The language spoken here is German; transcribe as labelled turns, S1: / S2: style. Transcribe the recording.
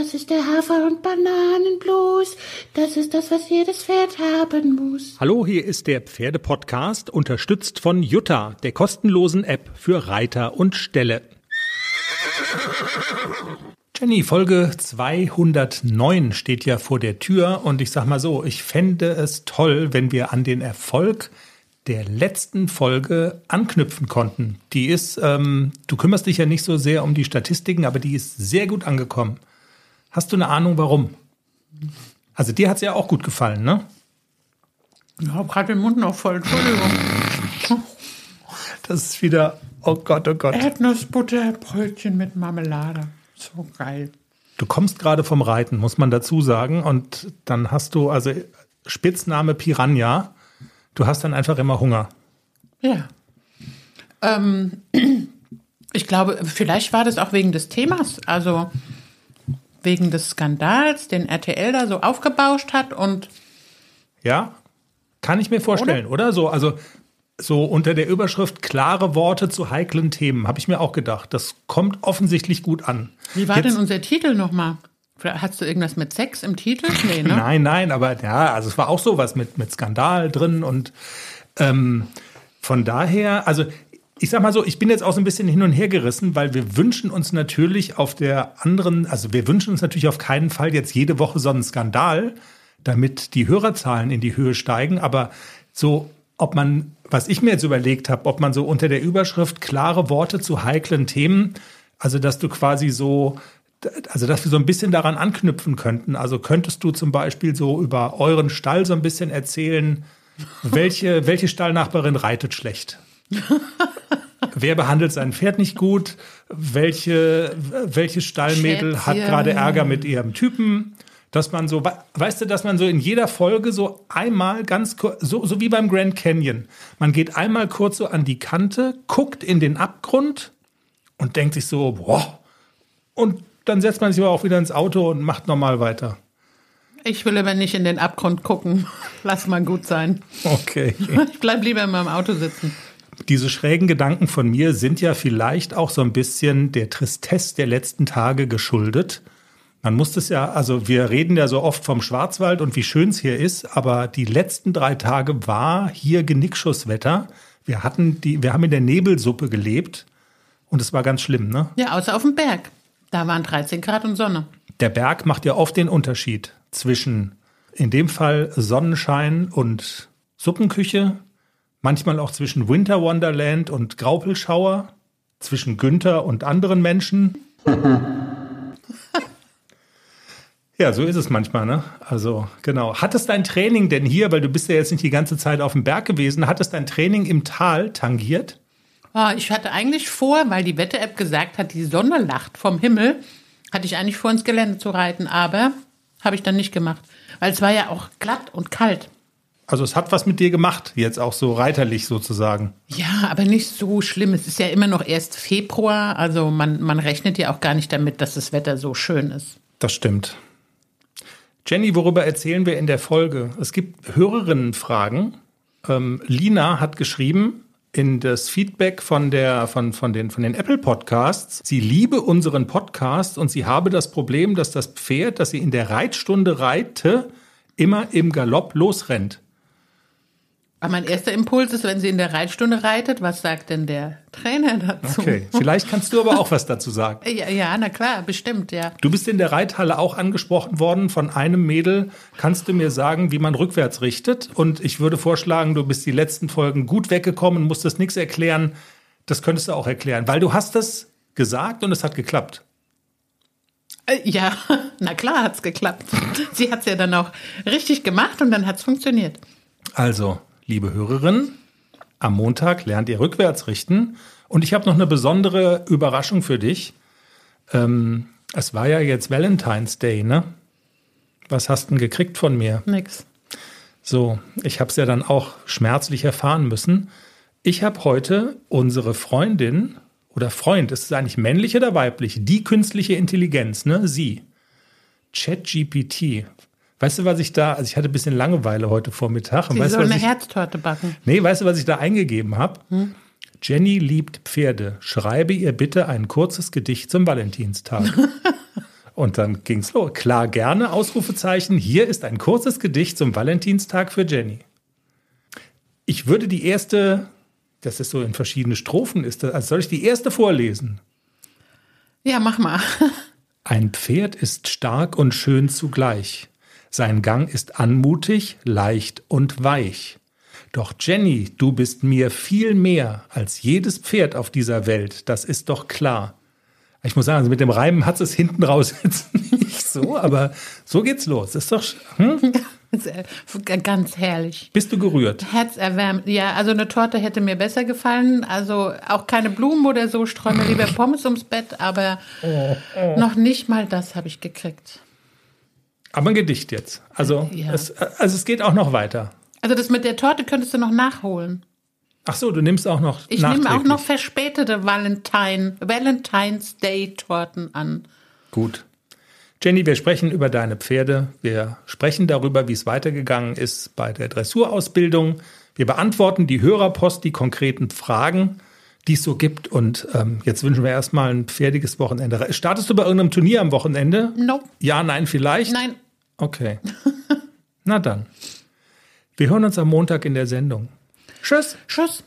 S1: Das ist der Hafer- und Bananenblues. Das ist das, was jedes Pferd haben muss.
S2: Hallo, hier ist der Pferdepodcast, unterstützt von Jutta, der kostenlosen App für Reiter und Ställe. Jenny, Folge 209 steht ja vor der Tür und ich sag mal so, ich fände es toll, wenn wir an den Erfolg der letzten Folge anknüpfen konnten. Die ist, ähm, du kümmerst dich ja nicht so sehr um die Statistiken, aber die ist sehr gut angekommen. Hast du eine Ahnung, warum? Also dir hat es ja auch gut gefallen, ne?
S3: Ich habe gerade den Mund noch voll, Entschuldigung.
S2: Das ist wieder, oh Gott, oh Gott.
S3: Erdnussbutter, Brötchen mit Marmelade. So geil.
S2: Du kommst gerade vom Reiten, muss man dazu sagen. Und dann hast du, also Spitzname Piranha, du hast dann einfach immer Hunger.
S3: Ja. Ähm, ich glaube, vielleicht war das auch wegen des Themas, also wegen des Skandals, den RTL da so aufgebauscht hat und
S2: Ja, kann ich mir vorstellen, oder? So, also so unter der Überschrift klare Worte zu heiklen Themen, habe ich mir auch gedacht. Das kommt offensichtlich gut an.
S3: wie war
S2: Jetzt-
S3: denn unser Titel nochmal? Hast du irgendwas mit Sex im Titel? Nee, ne?
S2: Nein, nein, aber ja, also es war auch sowas mit, mit Skandal drin und ähm, von daher, also ich sag mal so, ich bin jetzt auch so ein bisschen hin und her gerissen, weil wir wünschen uns natürlich auf der anderen, also wir wünschen uns natürlich auf keinen Fall jetzt jede Woche so einen Skandal, damit die Hörerzahlen in die Höhe steigen, aber so, ob man, was ich mir jetzt überlegt habe, ob man so unter der Überschrift klare Worte zu heiklen Themen, also dass du quasi so also dass wir so ein bisschen daran anknüpfen könnten. Also könntest du zum Beispiel so über euren Stall so ein bisschen erzählen, welche, welche Stallnachbarin reitet schlecht? Wer behandelt sein Pferd nicht gut? Welche, welche Stallmädel hat
S3: Schätzchen.
S2: gerade Ärger mit ihrem Typen? Dass man so, we- weißt du, dass man so in jeder Folge so einmal ganz kurz, so, so wie beim Grand Canyon, man geht einmal kurz so an die Kante, guckt in den Abgrund und denkt sich so, boah, und dann setzt man sich aber auch wieder ins Auto und macht normal weiter.
S3: Ich will aber nicht in den Abgrund gucken. Lass mal gut sein.
S2: Okay.
S3: Ich bleib lieber in meinem Auto sitzen.
S2: Diese schrägen Gedanken von mir sind ja vielleicht auch so ein bisschen der Tristesse der letzten Tage geschuldet. Man muss das ja, also wir reden ja so oft vom Schwarzwald und wie schön es hier ist, aber die letzten drei Tage war hier Genickschusswetter. Wir hatten die, wir haben in der Nebelsuppe gelebt und es war ganz schlimm, ne?
S3: Ja, außer auf dem Berg. Da waren 13 Grad und Sonne.
S2: Der Berg macht ja oft den Unterschied zwischen, in dem Fall Sonnenschein und Suppenküche, manchmal auch zwischen Winter Wonderland und Graupelschauer, zwischen Günther und anderen Menschen. Ja, so ist es manchmal, ne? Also, genau. Hat es dein Training denn hier, weil du bist ja jetzt nicht die ganze Zeit auf dem Berg gewesen, hat es dein Training im Tal tangiert?
S3: Ah, ich hatte eigentlich vor, weil die Wetter-App gesagt hat, die Sonne lacht vom Himmel, hatte ich eigentlich vor, ins Gelände zu reiten, aber habe ich dann nicht gemacht. Weil es war ja auch glatt und kalt.
S2: Also, es hat was mit dir gemacht, jetzt auch so reiterlich sozusagen.
S3: Ja, aber nicht so schlimm. Es ist ja immer noch erst Februar, also man, man rechnet ja auch gar nicht damit, dass das Wetter so schön ist.
S2: Das stimmt. Jenny, worüber erzählen wir in der Folge? Es gibt Hörerinnenfragen. Ähm, Lina hat geschrieben in das Feedback von, der, von, von, den, von den Apple Podcasts, sie liebe unseren Podcast und sie habe das Problem, dass das Pferd, das sie in der Reitstunde reite, immer im Galopp losrennt.
S3: Aber mein erster Impuls ist, wenn sie in der Reitstunde reitet, was sagt denn der Trainer dazu?
S2: Okay, vielleicht kannst du aber auch was dazu sagen.
S3: Ja, ja, na klar, bestimmt, ja.
S2: Du bist in der Reithalle auch angesprochen worden von einem Mädel. Kannst du mir sagen, wie man rückwärts richtet? Und ich würde vorschlagen, du bist die letzten Folgen gut weggekommen, musstest nichts erklären. Das könntest du auch erklären, weil du hast es gesagt und es hat geklappt.
S3: Äh, Ja, na klar hat's geklappt. Sie hat's ja dann auch richtig gemacht und dann hat's funktioniert.
S2: Also, liebe Hörerin, am Montag lernt ihr rückwärts richten. Und ich habe noch eine besondere Überraschung für dich. Ähm, es war ja jetzt Valentine's Day, ne? Was hast du denn gekriegt von mir?
S3: Nix.
S2: So, ich habe es ja dann auch schmerzlich erfahren müssen. Ich habe heute unsere Freundin oder Freund, ist es eigentlich männlich oder weiblich? Die künstliche Intelligenz, ne? Sie. ChatGPT. Weißt du, was ich da, also ich hatte ein bisschen Langeweile heute Vormittag. Und
S3: Sie
S2: weißt du,
S3: soll
S2: was
S3: eine
S2: ich,
S3: Herztorte backen.
S2: nee, weißt du, was ich da eingegeben habe? Jenny liebt Pferde. Schreibe ihr bitte ein kurzes Gedicht zum Valentinstag. Und dann ging's los. Klar, gerne, Ausrufezeichen. Hier ist ein kurzes Gedicht zum Valentinstag für Jenny. Ich würde die erste, das ist so in verschiedene Strophen, ist das, also soll ich die erste vorlesen?
S3: Ja, mach mal.
S2: Ein Pferd ist stark und schön zugleich. Sein Gang ist anmutig, leicht und weich. Doch Jenny, du bist mir viel mehr als jedes Pferd auf dieser Welt, das ist doch klar. Ich muss sagen, also mit dem Reimen hat es hinten raus jetzt nicht so, aber so geht's los. ist doch. Hm?
S3: Ganz herrlich.
S2: Bist du gerührt?
S3: Herzerwärmend. Ja, also eine Torte hätte mir besser gefallen. Also auch keine Blumen oder so, streue lieber Pommes ums Bett, aber noch nicht mal das habe ich gekriegt.
S2: Aber ein Gedicht jetzt. Also,
S3: Ja.
S2: es, also es geht auch noch weiter.
S3: Also das mit der Torte könntest du noch nachholen.
S2: Ach so, du nimmst auch noch
S3: Ich nehme auch noch verspätete Valentine, Valentine's Day Torten an.
S2: Gut. Jenny, wir sprechen über deine Pferde. Wir sprechen darüber, wie es weitergegangen ist bei der Dressurausbildung. Wir beantworten die Hörerpost, die konkreten Fragen, die es so gibt. Und ähm, jetzt wünschen wir erstmal ein pferdiges Wochenende. Startest du bei irgendeinem Turnier am Wochenende?
S3: Nope.
S2: Ja, nein, vielleicht?
S3: Nein,
S2: Okay. Na dann. Wir hören uns am Montag in der Sendung. Tschüss.
S3: Tschüss.